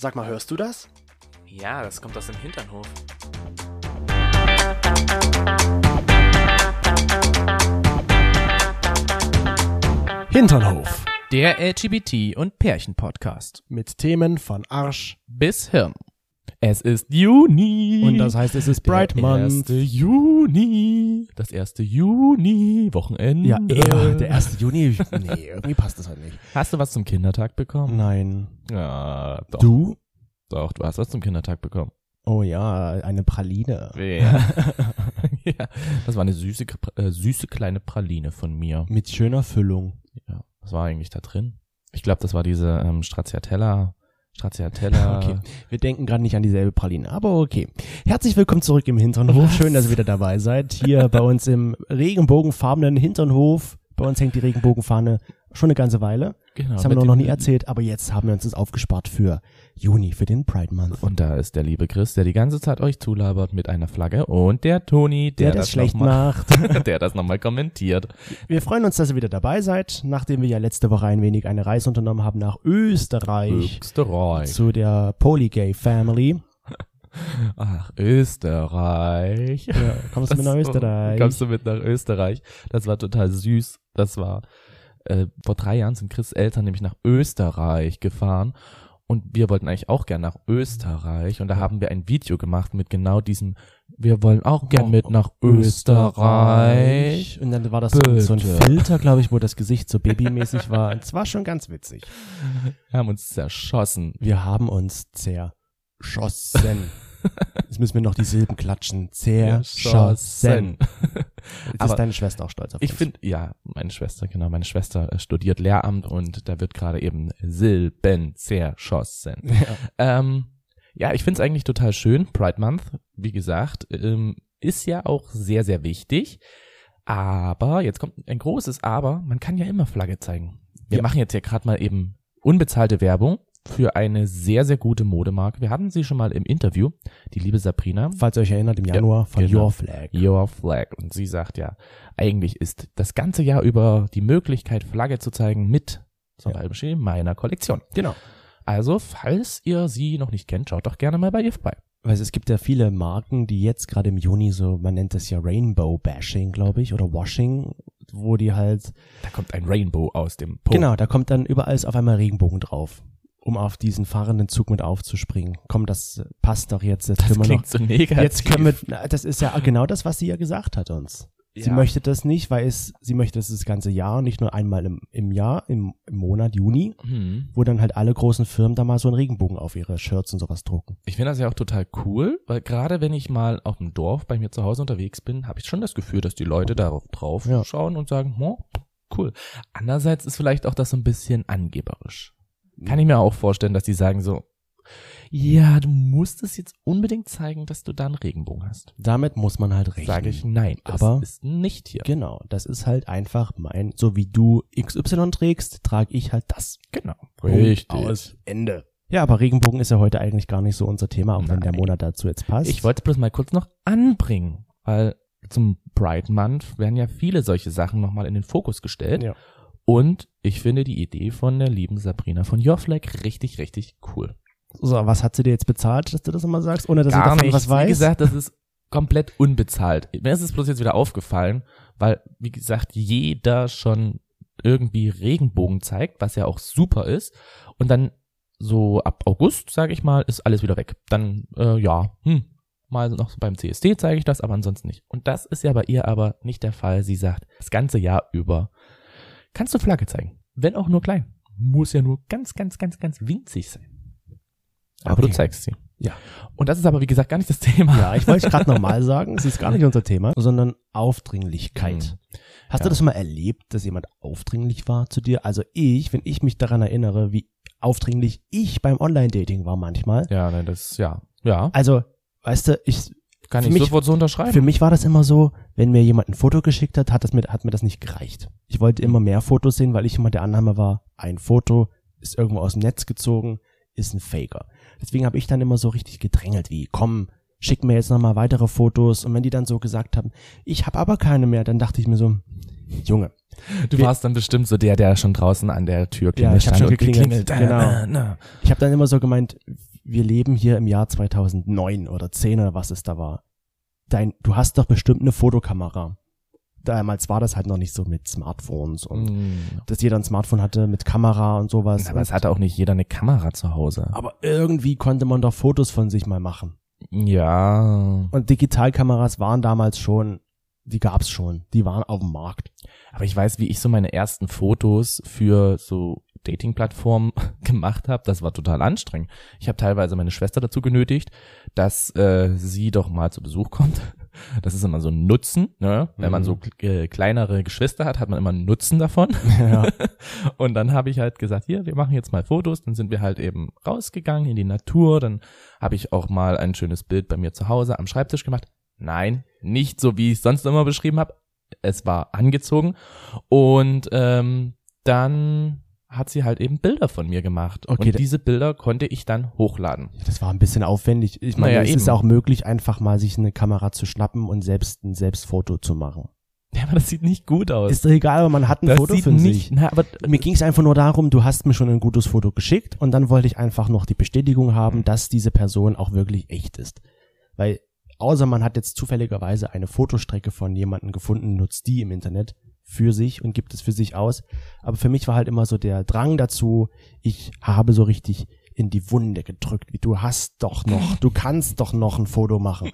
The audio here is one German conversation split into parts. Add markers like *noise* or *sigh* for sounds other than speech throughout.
Sag mal, hörst du das? Ja, das kommt aus dem Hinternhof. Hinternhof. Der LGBT- und Pärchen-Podcast. Mit Themen von Arsch. Bis Hirn. Es ist Juni. Und das heißt, es ist Bright der Month. 1. Juni. Das erste Juni. Wochenende. Ja, eher der 1. Juni. *laughs* Nee, irgendwie passt das halt nicht. Hast du was zum Kindertag bekommen? Nein. Ja, doch. Du? Doch, du hast was zum Kindertag bekommen. Oh ja, eine Praline. Ja. *laughs* ja. Das war eine süße, äh, süße kleine Praline von mir. Mit schöner Füllung. Ja. Was war eigentlich da drin? Ich glaube, das war diese ähm, Stracciatella. Stracciatella. *laughs* Okay. Wir denken gerade nicht an dieselbe Praline, aber okay. Herzlich willkommen zurück im Hinternhof. Schön, dass ihr wieder dabei seid. Hier bei uns im regenbogenfarbenen Hinternhof. Bei uns hängt die Regenbogenfahne schon eine ganze Weile. Genau. Das haben wir noch nie erzählt, aber jetzt haben wir uns das aufgespart für Juni, für den Pride Month. Und da ist der liebe Chris, der die ganze Zeit euch zulabert mit einer Flagge und der Toni, der, der das schlecht noch mal, macht. *laughs* der das nochmal kommentiert. Wir freuen uns, dass ihr wieder dabei seid, nachdem wir ja letzte Woche ein wenig eine Reise unternommen haben nach Österreich Österreich. zu der Polygay Family. *laughs* Ach, Österreich. Ja, kommst du mit nach Österreich? Kommst du mit nach Österreich? Das war total süß. Das war, äh, vor drei Jahren sind Chris Eltern nämlich nach Österreich gefahren. Und wir wollten eigentlich auch gern nach Österreich. Und da haben wir ein Video gemacht mit genau diesem, wir wollen auch gern mit nach Österreich. Und dann war das so, so ein Bitte. Filter, glaube ich, wo das Gesicht so babymäßig war. *laughs* Es war schon ganz witzig. Wir haben uns zerschossen. Wir haben uns zerschossen. *laughs* Jetzt müssen wir noch die Silben klatschen. Zerschossen. *laughs* Jetzt Aber ist deine Schwester auch stolz auf Ich uns. finde, ja, meine Schwester, genau, meine Schwester äh, studiert Lehramt und da wird gerade eben Silben zerschossen. *laughs* Ja. Ähm, ja, ich finde es eigentlich total schön. Pride Month, wie gesagt, ähm, ist ja auch sehr, sehr wichtig. Aber, jetzt kommt ein großes Aber, man kann ja immer Flagge zeigen. Wir Ja. machen jetzt hier gerade mal eben unbezahlte Werbung für eine sehr, sehr gute Modemarke. Wir hatten sie schon mal im Interview, die liebe Sabrina. Falls ihr euch erinnert, im Januar von genau. Your Flag. Your Flag. Und sie sagt ja, eigentlich ist das ganze Jahr über die Möglichkeit, Flagge zu zeigen mit zum Ja. Beispiel meiner Kollektion. Genau. Also, falls ihr sie noch nicht kennt, schaut doch gerne mal bei ihr vorbei. Weil es gibt ja viele Marken, die jetzt gerade im Juni so, man nennt das ja Rainbow Bashing, glaube ich, oder Washing, wo die halt, Da kommt ein Rainbow aus dem Po. genau, da kommt dann überall auf einmal Regenbogen drauf, um auf diesen fahrenden Zug mit aufzuspringen. Komm, das passt doch jetzt, jetzt Das können wir klingt noch, so negativ. jetzt können wir, na, das ist ja genau das, was sie ja gesagt hat uns. Sie Ja. möchte das nicht, weil es, sie möchte das das ganze Jahr, nicht nur einmal im, im Jahr, im, im Monat Juni, Hm. wo dann halt alle großen Firmen da mal so einen Regenbogen auf ihre Shirts und sowas drucken. Ich finde das ja auch total cool, weil gerade wenn ich mal auf dem Dorf bei mir zu Hause unterwegs bin, habe ich schon das Gefühl, dass die Leute darauf drauf Ja. schauen und sagen, oh, cool. Andererseits ist vielleicht auch das so ein bisschen angeberisch. Kann ich mir auch vorstellen, dass die sagen so, ja, du musst es jetzt unbedingt zeigen, dass du da einen Regenbogen hast. Damit muss man halt rechnen. Sage ich nein, das Aber- ist nicht hier. Genau, das ist halt einfach mein, so wie du XY trägst, trage ich halt das. Genau. Punkt Aus. Ende. Ja, aber Regenbogen ist ja heute eigentlich gar nicht so unser Thema, auch wenn der. Monat dazu jetzt passt. Ich wollte es bloß mal kurz noch anbringen, weil zum Pride Month werden ja viele solche Sachen nochmal in den Fokus gestellt. Ja. Und ich finde die Idee von der lieben Sabrina von Your Flag richtig, richtig cool. So, was hat sie dir jetzt bezahlt, dass du das immer sagst, ohne dass Gar davon nicht. was weiß? Wie gesagt, das ist komplett unbezahlt. Mir ist es bloß jetzt wieder aufgefallen, weil, wie gesagt, jeder schon irgendwie Regenbogen zeigt, was ja auch super ist. Und dann so ab August, sage ich mal, ist alles wieder weg. Dann, äh, ja, hm, mal noch beim CSD zeige ich das, aber ansonsten nicht. Und das ist ja bei ihr aber nicht der Fall. Sie sagt, das ganze Jahr über kannst du Flagge zeigen. Wenn auch nur klein. Muss ja nur ganz, ganz, ganz, ganz winzig sein. Aber Okay. du zeigst sie. Ja. Und das ist aber, wie gesagt, gar nicht das Thema. ja, ich wollte gerade nochmal sagen, es ist gar nicht unser Thema, sondern Aufdringlichkeit. Hm. Hast Ja. du das mal erlebt, dass jemand aufdringlich war zu dir? Also ich, wenn ich mich daran erinnere, wie aufdringlich ich beim Online-Dating war manchmal. Ja, ne, das, ja, ja, Also, weißt du, ich, kann für ich mich- sofort so unterschreiben. Für mich war das immer so, wenn mir jemand ein Foto geschickt hat, hat, das mir, hat mir das nicht gereicht. Ich wollte immer mehr Fotos sehen, weil ich immer der Annahme war, ein Foto ist irgendwo aus dem Netz gezogen, ist ein Faker. Deswegen habe ich dann immer so richtig gedrängelt, wie, komm, schick mir jetzt nochmal weitere Fotos. Und wenn die dann so gesagt haben, ich habe aber keine mehr, dann dachte ich mir so, Junge, du warst dann bestimmt so der, der schon draußen an der Tür Ja, klingelt. ich hab stand schon geklingelt, Äh, genau. ich habe dann immer so gemeint, wir leben hier im Jahr 2009 oder 10 oder was es da war. Dein, du hast doch bestimmt eine Fotokamera. Damals war das halt noch nicht so mit Smartphones und Mm. dass jeder ein Smartphone hatte mit Kamera und sowas. Aber es hatte auch nicht jeder eine Kamera zu Hause. Aber irgendwie konnte man doch Fotos von sich mal machen. Ja. Und Digitalkameras waren damals schon, die gab's schon, die waren auf dem Markt. Aber ich weiß, wie ich so meine ersten Fotos für so Dating-Plattformen *laughs* gemacht habe. Das war total anstrengend. Ich habe teilweise meine Schwester dazu genötigt, dass äh, sie doch mal zu Besuch kommt. *laughs* Das ist immer so ein Nutzen. Ne? Wenn man Mhm. so äh, kleinere Geschwister hat, hat man immer einen Nutzen davon. *laughs* Ja. Und dann habe ich halt gesagt, hier, wir machen jetzt mal Fotos. Dann sind wir halt eben rausgegangen in die Natur. Dann habe ich auch mal ein schönes Bild bei mir zu Hause am Schreibtisch gemacht. Nein, nicht so, wie ich es sonst immer beschrieben habe. Es war angezogen. Und ähm, dann hat sie halt eben Bilder von mir gemacht. Okay, und diese Bilder konnte ich dann hochladen. Das war ein bisschen aufwendig. Ich meine, Naja, es eben. ist auch möglich, einfach mal sich eine Kamera zu schnappen und selbst ein Selbstfoto zu machen. Ja, aber das sieht nicht gut aus. Ist doch egal, aber man hat ein das Foto von sich. na, aber Mir ging es einfach nur darum, du hast mir schon ein gutes Foto geschickt und dann wollte ich einfach noch die Bestätigung haben, dass diese Person auch wirklich echt ist. Weil, außer man hat jetzt zufälligerweise eine Fotostrecke von jemandem gefunden, nutzt die im Internet für sich und gibt es für sich aus. Aber für mich war halt immer so der Drang dazu, ich habe so richtig in die Wunde gedrückt, wie du hast doch noch, du kannst doch noch ein Foto machen.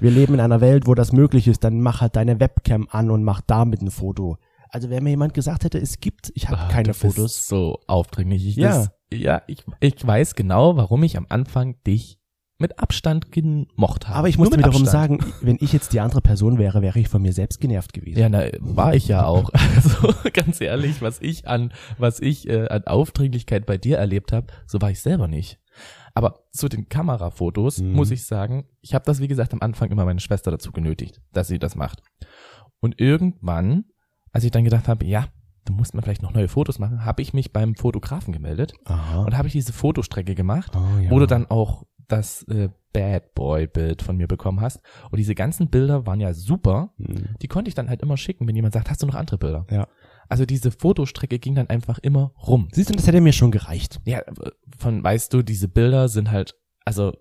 Wir leben in einer Welt, wo das möglich ist, dann mach halt deine Webcam an und mach damit ein Foto. Also wenn mir jemand gesagt hätte, es gibt, ich habe Ah, keine Fotos. so aufdringlich. Ich, Ja. das, ja, ich, ich weiß genau, warum ich am Anfang dich mit Abstand gemocht habe. Aber ich muss wiederum Abstand. sagen, wenn ich jetzt die andere Person wäre, wäre ich von mir selbst genervt gewesen. Ja, na, war ich ja auch. *laughs* Also ganz ehrlich, was ich an, was ich äh, an Aufdringlichkeit bei dir erlebt habe, so war ich selber nicht. Aber zu den Kamerafotos Mhm. muss ich sagen, ich habe das wie gesagt am Anfang immer meine Schwester dazu genötigt, dass sie das macht. Und irgendwann, als ich dann gedacht habe, ja, du musst mir vielleicht noch neue Fotos machen, habe ich mich beim Fotografen gemeldet Aha. und habe ich diese Fotostrecke gemacht, Oh, ja. wo du dann auch das äh, Bad Boy Bild von mir bekommen hast. Und diese ganzen Bilder waren ja super. Hm. Die konnte ich dann halt immer schicken, wenn jemand sagt, hast du noch andere Bilder? Ja. Also diese Fotostrecke ging dann einfach immer rum. Siehst du, das hätte mir schon gereicht. Ja, von, weißt du, diese Bilder sind halt, also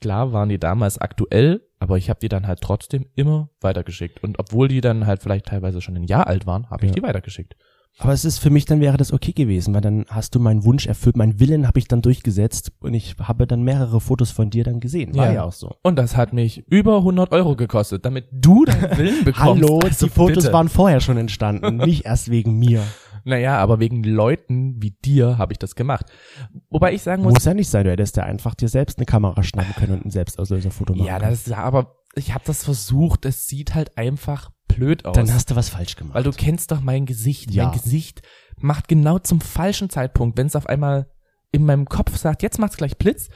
klar waren die damals aktuell, aber ich habe die dann halt trotzdem immer weitergeschickt. Und obwohl die dann halt vielleicht teilweise schon ein Jahr alt waren, habe ich Ja. die weitergeschickt. Aber es ist für mich, dann wäre das okay gewesen, weil dann hast du meinen Wunsch erfüllt, meinen Willen habe ich dann durchgesetzt und ich habe dann mehrere Fotos von dir dann gesehen. War Ja. ja, auch so. Und das hat mich über 100 Euro gekostet, damit du deinen *laughs* Willen bekommst. Hallo, Also die Fotos bitte. waren vorher schon entstanden, *laughs* nicht erst wegen mir. Naja, aber wegen Leuten wie dir habe ich das gemacht. Wobei ich sagen muss, Muss ja nicht sein, du hättest ja einfach dir selbst eine Kamera schnappen können und ein Selbstauslöserfoto machen ja, das ist aber ich habe das versucht, es sieht halt einfach blöd aus. Dann hast du was falsch gemacht. weil du kennst doch mein Gesicht. Ja. Mein Gesicht macht genau zum falschen Zeitpunkt, wenn es auf einmal in meinem Kopf sagt, jetzt macht's gleich Blitz,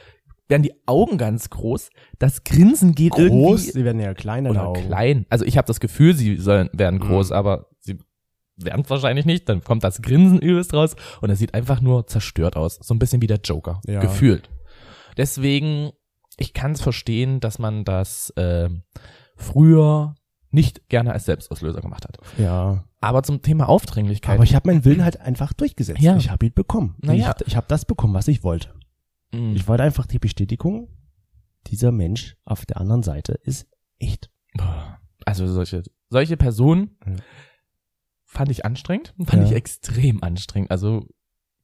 werden die Augen ganz groß, das Grinsen geht groß, irgendwie sie werden ja kleiner oder Augen. klein. Also ich habe das Gefühl, sie sollen werden groß, Mhm. aber sie werden wahrscheinlich nicht. Dann kommt das Grinsen übelst raus und er sieht einfach nur zerstört aus, so ein bisschen wie der Joker Ja. gefühlt. Deswegen, ich kann es verstehen, dass man das äh, früher nicht gerne als Selbstauslöser gemacht hat. Ja. Aber zum Thema Aufdringlichkeit. Aber ich habe meinen Willen halt einfach durchgesetzt. Ja. Ich habe ihn bekommen. Naja. Ich, ich habe das bekommen, was ich wollte. Mm. Ich wollte einfach die Bestätigung, dieser Mensch auf der anderen Seite ist echt. also solche, solche Personen Ja. fand ich anstrengend, fand Ja. ich extrem anstrengend. Also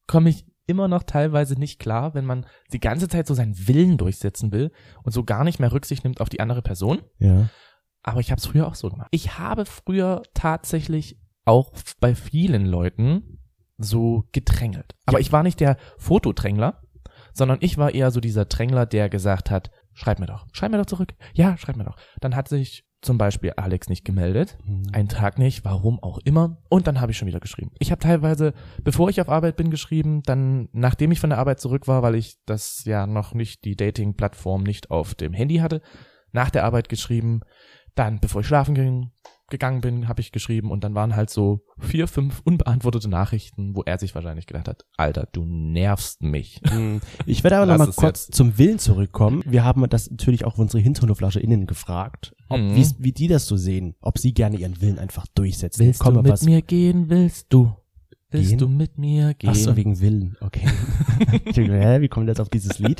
komme ich immer noch teilweise nicht klar, wenn man die ganze Zeit so seinen Willen durchsetzen will und so gar nicht mehr Rücksicht nimmt auf die andere Person. Ja. Aber ich habe es früher auch so gemacht. Ich habe früher tatsächlich auch bei vielen Leuten so gedrängelt. Aber Ja. ich war nicht der Fotodrängler, sondern ich war eher so dieser Drängler, der gesagt hat, schreib mir doch, schreib mir doch zurück. Ja, schreib mir doch. Dann hat sich zum Beispiel Alex nicht gemeldet. Mhm. Einen Tag nicht, warum auch immer. Und dann habe ich schon wieder geschrieben. Ich habe teilweise, bevor ich auf Arbeit bin, geschrieben, dann nachdem ich von der Arbeit zurück war, weil ich das ja noch nicht, die Dating-Plattform nicht auf dem Handy hatte, nach der Arbeit geschrieben. Dann, bevor ich schlafen ging, gegangen bin, habe ich geschrieben und dann waren halt so vier, fünf unbeantwortete Nachrichten, wo er sich wahrscheinlich gedacht hat, Alter, du nervst mich. Mhm. *laughs* Ich werde aber Lass noch mal es kurz zum Willen zurückkommen. Wir haben das natürlich auch unsere Hinterhoflasche innen gefragt, ob, Mhm. wie's- wie die das so sehen, ob sie gerne ihren Willen einfach durchsetzen. Willst Komme du mit was. mir gehen? Willst du? Willst Gehen? du mit mir gehen? Ach so, wegen Willen, okay. *laughs* Ich denke, Hä, wie kommt jetzt auf dieses Lied?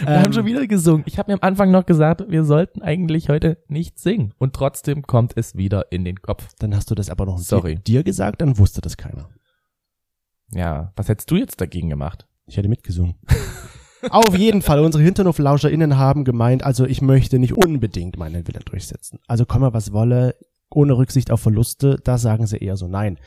Wir Ähm, haben schon wieder gesungen. Ich habe mir am Anfang noch gesagt, wir sollten eigentlich heute nicht singen. Und trotzdem kommt es wieder in den Kopf. Dann hast du das aber noch Sorry. dir gesagt, dann wusste das keiner. Ja, was hättest du jetzt dagegen gemacht? Ich hätte mitgesungen. *laughs* Auf jeden Fall, unsere HinternoflauscherInnen haben gemeint, also ich möchte nicht unbedingt meinen Willen durchsetzen. Also komme was wolle, ohne Rücksicht auf Verluste, da sagen sie eher so nein.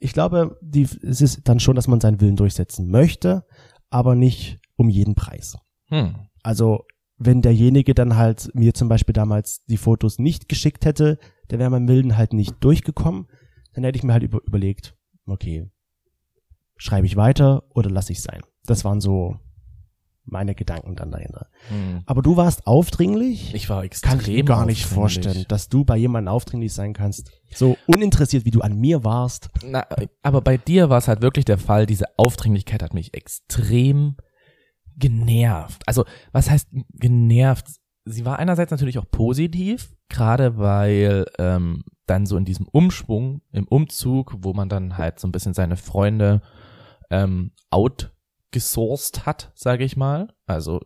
Ich glaube, die, es ist dann schon, dass man seinen Willen durchsetzen möchte, aber nicht um jeden Preis. Hm. Also wenn derjenige dann halt mir zum Beispiel damals die Fotos nicht geschickt hätte, dann wäre mein Willen halt nicht durchgekommen. Dann hätte ich mir halt über, überlegt, okay, schreibe ich weiter oder lasse ich sein. Das waren so meine Gedanken dann dahinter. Hm. Aber du warst aufdringlich. Ich war extrem kann ich mir gar nicht vorstellen, dass du bei jemandem aufdringlich sein kannst. So uninteressiert, wie du an mir warst. Na, aber bei dir war es halt wirklich der Fall, diese Aufdringlichkeit hat mich extrem genervt. Also, was heißt genervt? Sie war einerseits natürlich auch positiv, gerade weil ähm, dann so in diesem Umschwung, im Umzug, wo man dann halt so ein bisschen seine Freunde ähm, outgesourced hat, sage ich mal. Also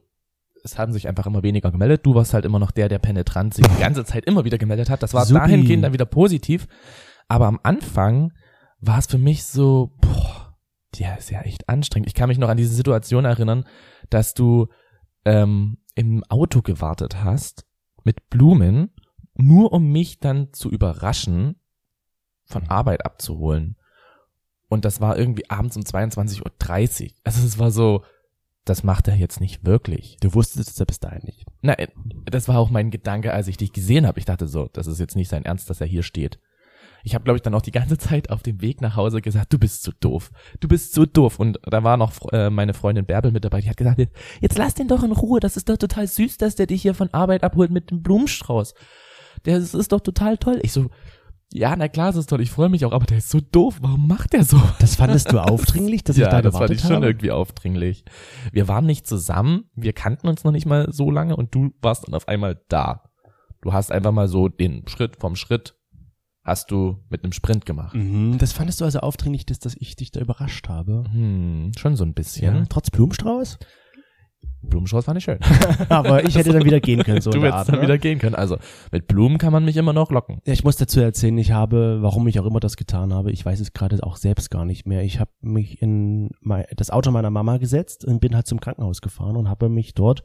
es haben sich einfach immer weniger gemeldet. Du warst halt immer noch der, der penetrant sich die ganze Zeit immer wieder gemeldet hat. Das war Supi. dahingehend dann wieder positiv. Aber am Anfang war es für mich so, boah, der ist ja echt anstrengend. Ich kann mich noch an diese Situation erinnern, dass du ähm, im Auto gewartet hast mit Blumen, nur um mich dann zu überraschen, von Arbeit abzuholen. Und das war irgendwie abends um 22.30 Uhr. Also es war so, das macht er jetzt nicht wirklich. Du wusstest es ja bis dahin nicht. Na, äh, das war auch mein Gedanke, als ich dich gesehen habe. Ich dachte so, das ist jetzt nicht sein Ernst, dass er hier steht. Ich habe, glaube ich, dann auch die ganze *laughs* Zeit auf dem Weg nach Hause gesagt, du bist so doof. Du bist so doof. Und da war noch äh, meine Freundin Bärbel mit dabei, die hat gesagt, jetzt lass den doch in Ruhe. Das ist doch total süß, dass der dich hier von Arbeit abholt mit dem Blumenstrauß. Der das ist doch total toll. Ich so, ja, na klar, das ist toll. Ich freue mich auch, aber der ist so doof. Warum macht der so? Das fandest du aufdringlich, dass ja, ich da das gewartet fand ich schon habe? irgendwie aufdringlich. Wir waren nicht zusammen, wir kannten uns noch nicht mal so lange und du warst dann auf einmal da. Du hast einfach mal so den Schritt vom Schritt hast du mit einem Sprint gemacht. Mhm, das fandest du also aufdringlich, dass, dass ich dich da überrascht habe. Hm, schon so ein bisschen. Trotz Blumenstrauß? Blumenstrauß war nicht schön. *laughs* Aber ich hätte dann wieder gehen können, so du hättest Art, dann ne? wieder gehen können. Also mit Blumen kann man mich immer noch locken. Ja, ich muss dazu erzählen, ich habe, warum ich auch immer das getan habe, ich weiß es gerade auch selbst gar nicht mehr. Ich habe mich in mein, das Auto meiner Mama gesetzt und bin halt zum Krankenhaus gefahren und habe mich dort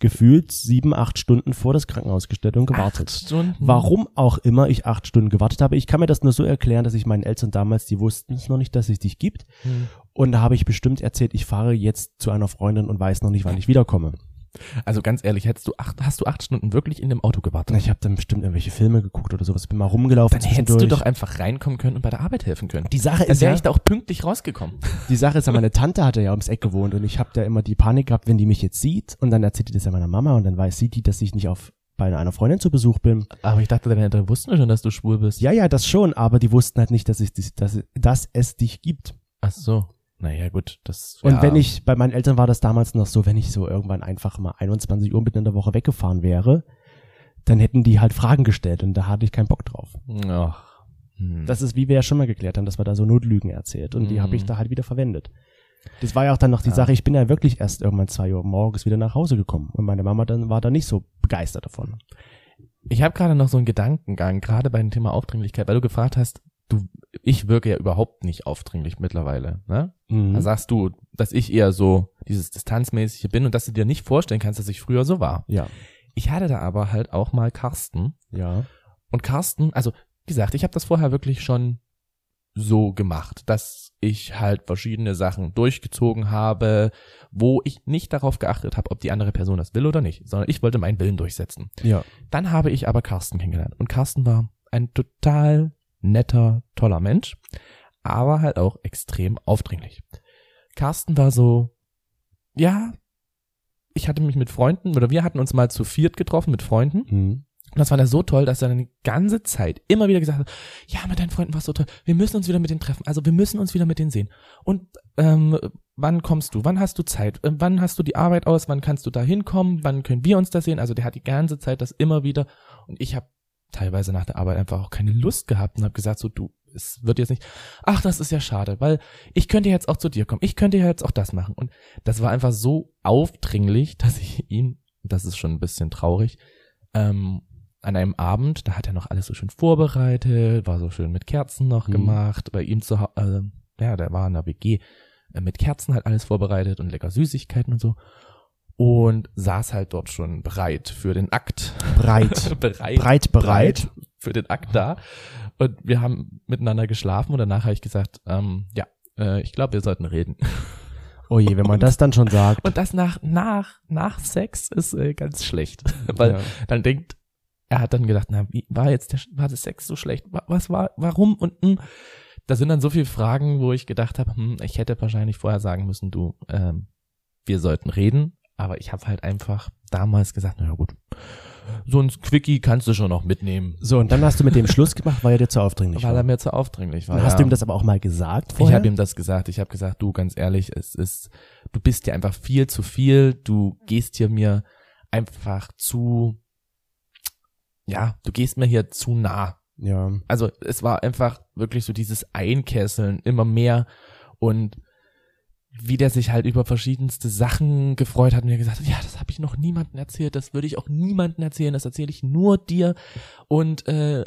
gefühlt sieben, acht Stunden vor das Krankenhaus gestellt und gewartet. Acht Stunden. Warum auch immer ich acht Stunden gewartet habe. Ich kann mir das nur so erklären, dass ich meinen Eltern damals, die wussten es noch nicht, dass es dich gibt. Hm. Und da habe ich bestimmt erzählt, ich fahre jetzt zu einer Freundin und weiß noch nicht, wann ich wiederkomme. Also ganz ehrlich, hättest du acht, hast du acht Stunden wirklich in dem Auto gewartet? Ich habe dann bestimmt irgendwelche Filme geguckt oder sowas, bin mal rumgelaufen. Dann hättest du doch einfach reinkommen können und bei der Arbeit helfen können. Die Sache Dann ist wäre ja, ich da auch pünktlich rausgekommen. *laughs* die Sache ist ja, meine Tante hatte ja ums Eck gewohnt und ich habe da immer die Panik gehabt, wenn die mich jetzt sieht und dann erzählt die das ja meiner Mama und dann weiß sie die, dass ich nicht auf bei einer Freundin zu Besuch bin. Aber ich dachte, deine Eltern wussten schon, dass du schwul bist. Ja, ja, das schon, aber die wussten halt nicht, dass ich dass, dass es dich gibt. Ach so. Naja, gut, das. Und ja. wenn ich, bei meinen Eltern war das damals noch so, wenn ich so irgendwann einfach mal 21 Uhr mitten in der Woche weggefahren wäre, dann hätten die halt Fragen gestellt und da hatte ich keinen Bock drauf. Ach. Hm. Das ist, wie wir ja schon mal geklärt haben, dass wir da so Notlügen erzählt und die Mhm. habe ich da halt wieder verwendet. Das war ja auch dann noch die Ja. Sache, ich bin ja wirklich erst irgendwann zwei Uhr morgens wieder nach Hause gekommen und meine Mama dann war da nicht so begeistert davon. Ich habe gerade noch so einen Gedankengang, gerade bei dem Thema Aufdringlichkeit, weil du gefragt hast, du, ich wirke ja überhaupt nicht aufdringlich mittlerweile, ne? Mhm. Da sagst du, dass ich eher so dieses Distanzmäßige bin und dass du dir nicht vorstellen kannst, dass ich früher so war. ja, Ich hatte da aber halt auch mal Carsten ja. und Carsten, also wie gesagt, ich habe das vorher wirklich schon so gemacht, dass ich halt verschiedene Sachen durchgezogen habe, wo ich nicht darauf geachtet habe, ob die andere Person das will oder nicht, sondern ich wollte meinen Willen durchsetzen. Ja. Dann habe ich aber Carsten kennengelernt und Carsten war ein total netter, toller Mensch, aber halt auch extrem aufdringlich. Carsten war so, ja, ich hatte mich mit Freunden oder wir hatten uns mal zu viert getroffen mit Freunden Mhm. und das war dann so toll, dass er dann die ganze Zeit immer wieder gesagt hat, ja, mit deinen Freunden war so toll, wir müssen uns wieder mit denen treffen, also wir müssen uns wieder mit denen sehen. Und ähm, wann kommst du, wann hast du Zeit, Ähm, wann hast du die Arbeit aus, wann kannst du da hinkommen, wann können wir uns da sehen? Also der hat die ganze Zeit das immer wieder und ich habe teilweise nach der Arbeit einfach auch keine Lust gehabt und habe gesagt so, du, es wird jetzt nicht, ach, das ist ja schade, weil ich könnte jetzt auch zu dir kommen, ich könnte ja jetzt auch das machen. Und das war einfach so aufdringlich, dass ich ihn, das ist schon ein bisschen traurig, ähm, an einem Abend, da hat er noch alles so schön vorbereitet, war so schön mit Kerzen noch Mhm. gemacht, bei ihm zu Hause, äh, ja, der war in der WG, äh, mit Kerzen halt alles vorbereitet und lecker Süßigkeiten und so. Und saß halt dort schon bereit für den Akt. Breit. *laughs* bereit, Breit bereit. für den Akt da. Und wir haben miteinander geschlafen und danach habe ich gesagt, ähm, ja, äh, ich glaube, wir sollten reden. Oh je, wenn man das dann schon sagt. Und das nach, nach, nach Sex ist äh, ganz schlecht. *laughs* Weil Ja. dann denkt, er hat dann gedacht, na, wie war jetzt der, war der Sex so schlecht? Wa- Was war, warum? Und hm, da sind dann so viele Fragen, wo ich gedacht habe, hm, ich hätte wahrscheinlich vorher sagen müssen, du, ähm, wir sollten reden. Aber ich habe halt einfach damals gesagt, na ja gut, so ein Quickie kannst du schon noch mitnehmen. So, und dann hast du mit dem Schluss gemacht, weil er dir zu aufdringlich weil er war. mir zu aufdringlich war. Dann hast ja. du ihm das aber auch mal gesagt Ich vorher? habe ihm das gesagt. Ich habe gesagt, du, ganz ehrlich, es ist, du bist dir einfach viel zu viel. Du gehst hier mir einfach zu, ja, du gehst mir hier zu nah. ja. Also es war einfach wirklich so dieses Einkesseln immer mehr und wie der sich halt über verschiedenste Sachen gefreut hat und mir gesagt hat, ja, das habe ich noch niemandem erzählt, das würde ich auch niemandem erzählen, das erzähle ich nur dir und äh,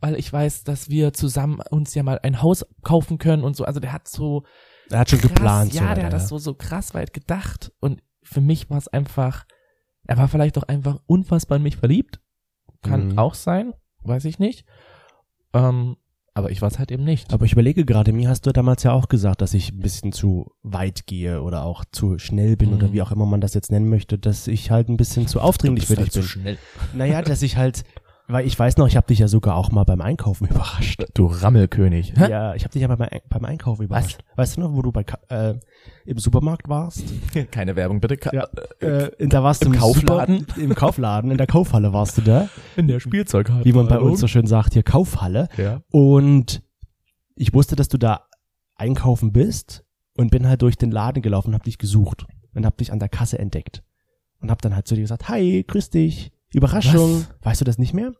weil ich weiß, dass wir zusammen uns ja mal ein Haus kaufen können und so. Also der hat so Er hat schon krass, geplant. ja, so der hat das so so krass weit gedacht und für mich war es einfach, er war vielleicht auch einfach unfassbar in mich verliebt, kann Mhm. auch sein, weiß ich nicht. Ähm, aber ich war es halt eben nicht. Aber ich überlege gerade, mir hast du damals ja auch gesagt, dass ich ein bisschen zu weit gehe oder auch zu schnell bin Mhm. oder wie auch immer man das jetzt nennen möchte, dass ich halt ein bisschen zu aufdringlich für dich halt bin. schnell. Naja, dass ich halt, weil ich weiß noch, ich habe dich ja sogar auch mal beim Einkaufen überrascht. Du Rammelkönig. Hä? Ja, ich habe dich ja beim, Ein- beim Einkaufen überrascht. Weißt du noch, wo du bei, äh, im Supermarkt warst? *laughs* Keine Werbung, bitte. Ka Ja. Äh, da warst du Im Kaufladen? Super, Im Kaufladen, in der Kaufhalle warst du da. In der Spielzeughalle. Wie man bei uns so schön sagt, hier Kaufhalle. Ja. Und ich wusste, dass du da einkaufen bist und bin halt durch den Laden gelaufen und hab dich gesucht und hab dich an der Kasse entdeckt und hab dann halt zu dir gesagt, hi, grüß dich, Überraschung. Weißt du das nicht mehr?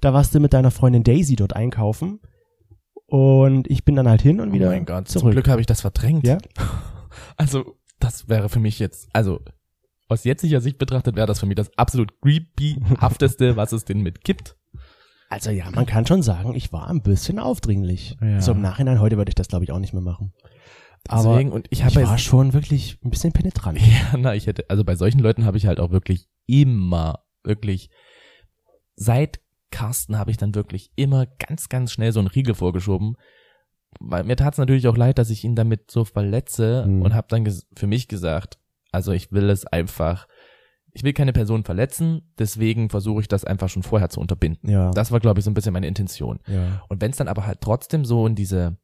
Da warst du mit deiner Freundin Daisy dort einkaufen und ich bin dann halt hin und wieder oh mein Gott, zum zurück. Glück habe ich das verdrängt. Ja? *laughs* Also, das wäre für mich jetzt, also aus jetziger Sicht betrachtet wäre das für mich das absolut creepy-hafteste, *laughs* was es denn mit gibt. Also ja, man kann schon sagen, ich war ein bisschen aufdringlich. Ja. So im Nachhinein, heute würde ich das glaube ich auch nicht mehr machen. Aber Deswegen, und ich ich, war schon wirklich ein bisschen penetrant. *laughs* ja, na, ich hätte, also bei solchen Leuten habe ich halt auch wirklich immer, wirklich, seit Carsten habe ich dann wirklich immer ganz, ganz schnell so einen Riegel vorgeschoben. Weil mir tat es natürlich auch leid, dass ich ihn damit so verletze Mhm. und habe dann für mich gesagt, also ich will es einfach, ich will keine Person verletzen, deswegen versuche ich das einfach schon vorher zu unterbinden. Ja. Das war, glaube ich, so ein bisschen meine Intention. ja. Und wenn es dann aber halt trotzdem so in diese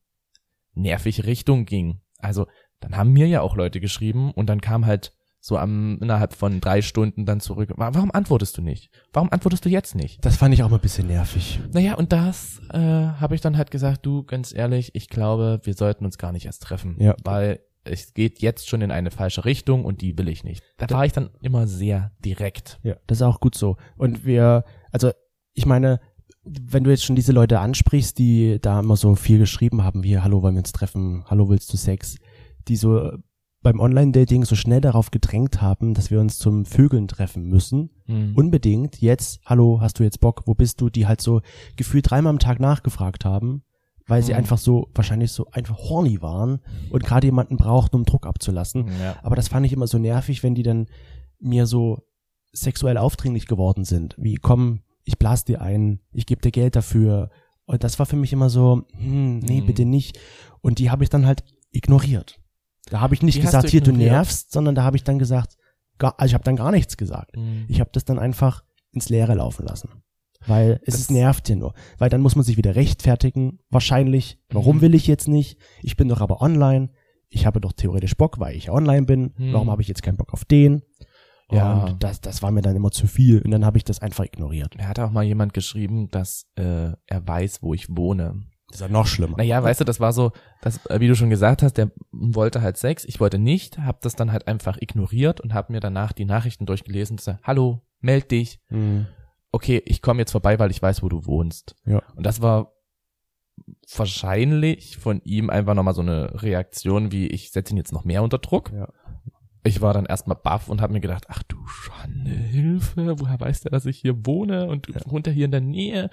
nervige Richtung ging, also dann haben mir ja auch Leute geschrieben und dann kam halt so am innerhalb von drei Stunden dann zurück. "Wa- Warum antwortest du nicht? Warum antwortest du jetzt nicht? Das fand ich auch mal ein bisschen nervig. Naja, und das äh, habe ich dann halt gesagt, du, ganz ehrlich, ich glaube, wir sollten uns gar nicht erst treffen. Ja. Weil es geht jetzt schon in eine falsche Richtung und die will ich nicht. Da war ich dann immer sehr direkt. Ja, das ist auch gut so. Und wir, also ich meine, wenn du jetzt schon diese Leute ansprichst, die da immer so viel geschrieben haben, wie Hallo, wollen wir uns treffen, Hallo, willst du Sex, die so beim Online-Dating so schnell darauf gedrängt haben, dass wir uns zum Vögeln treffen müssen. Mhm. Unbedingt. Jetzt, hallo, hast du jetzt Bock? Wo bist du? Die halt so gefühlt dreimal am Tag nachgefragt haben, weil sie Mhm. einfach so, wahrscheinlich so einfach horny waren und gerade jemanden brauchten, um Druck abzulassen. ja. Aber das fand ich immer so nervig, wenn die dann mir so sexuell aufdringlich geworden sind. Wie, komm, ich blas dir ein, ich gebe dir Geld dafür. Und das war für mich immer so, hm, nee, Mhm. bitte nicht. Und die habe ich dann halt ignoriert. Da habe ich nicht Die gesagt, du hier, du nervst, sondern da habe ich dann gesagt, gar, also ich habe dann gar nichts gesagt. Mhm. Ich habe das dann einfach ins Leere laufen lassen. Weil es Das- ist nervt ja nur. Weil dann muss man sich wieder rechtfertigen, wahrscheinlich. Warum Mhm. will ich jetzt nicht? Ich bin doch aber online. Ich habe doch theoretisch Bock, weil ich ja online bin. Mhm. Warum habe ich jetzt keinen Bock auf den? Ja. Und das, das war mir dann immer zu viel. Und dann habe ich das einfach ignoriert. Mir hat auch mal jemand geschrieben, dass äh, er weiß, wo ich wohne. Das ist ja noch schlimmer. Naja, weißt du, das war so, das, äh, wie du schon gesagt hast, der wollte halt Sex, ich wollte nicht, hab das dann halt einfach ignoriert und hab mir danach die Nachrichten durchgelesen und gesagt, hallo, meld dich, Mhm. okay, ich komme jetzt vorbei, weil ich weiß, wo du wohnst. Ja. Und das war wahrscheinlich von ihm einfach nochmal so eine Reaktion wie, ich setze ihn jetzt noch mehr unter Druck. Ja. Ich war dann erstmal baff und habe mir gedacht, ach du Schande, Hilfe, woher weiß der, dass ich hier wohne und Ja. wohnt er hier in der Nähe?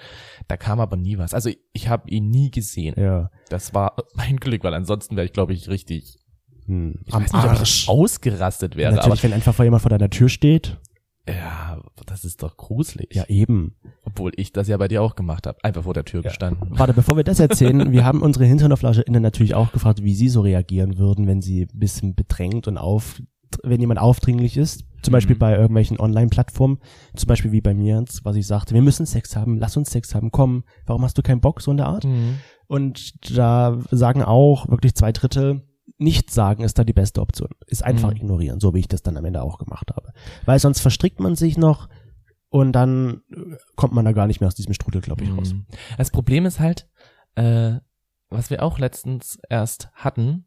Da kam aber nie was. Also ich habe ihn nie gesehen. Ja. Das war *laughs* mein Glück, weil ansonsten wäre ich, glaube ich, richtig, Hm. ich Am weiß nicht, ob ich Arsch. ausgerastet wäre, Natürlich, wenn einfach vor jemand vor deiner Tür steht. aber ja, das ist doch gruselig. Ja, eben. Obwohl ich das ja bei dir auch gemacht habe, einfach vor der Tür Ja. gestanden. Warte, bevor wir das erzählen, *laughs* wir haben unsere HinternoflauscherInnen natürlich auch gefragt, wie sie so reagieren würden, wenn sie ein bisschen bedrängt und auf, wenn jemand aufdringlich ist. Zum Beispiel Mhm. bei irgendwelchen Online-Plattformen. Zum Beispiel wie bei mir was ich sagte, wir müssen Sex haben, lass uns Sex haben, komm, warum hast du keinen Bock, so in der Art? Mhm. Und da sagen auch wirklich zwei Drittel, nicht sagen ist da die beste Option. Ist einfach Mhm. ignorieren, so wie ich das dann am Ende auch gemacht habe. Weil sonst verstrickt man sich noch und dann äh, kommt man da gar nicht mehr aus diesem Strudel, glaube ich, raus. Mhm. Das Problem ist halt, äh, was wir auch letztens erst hatten,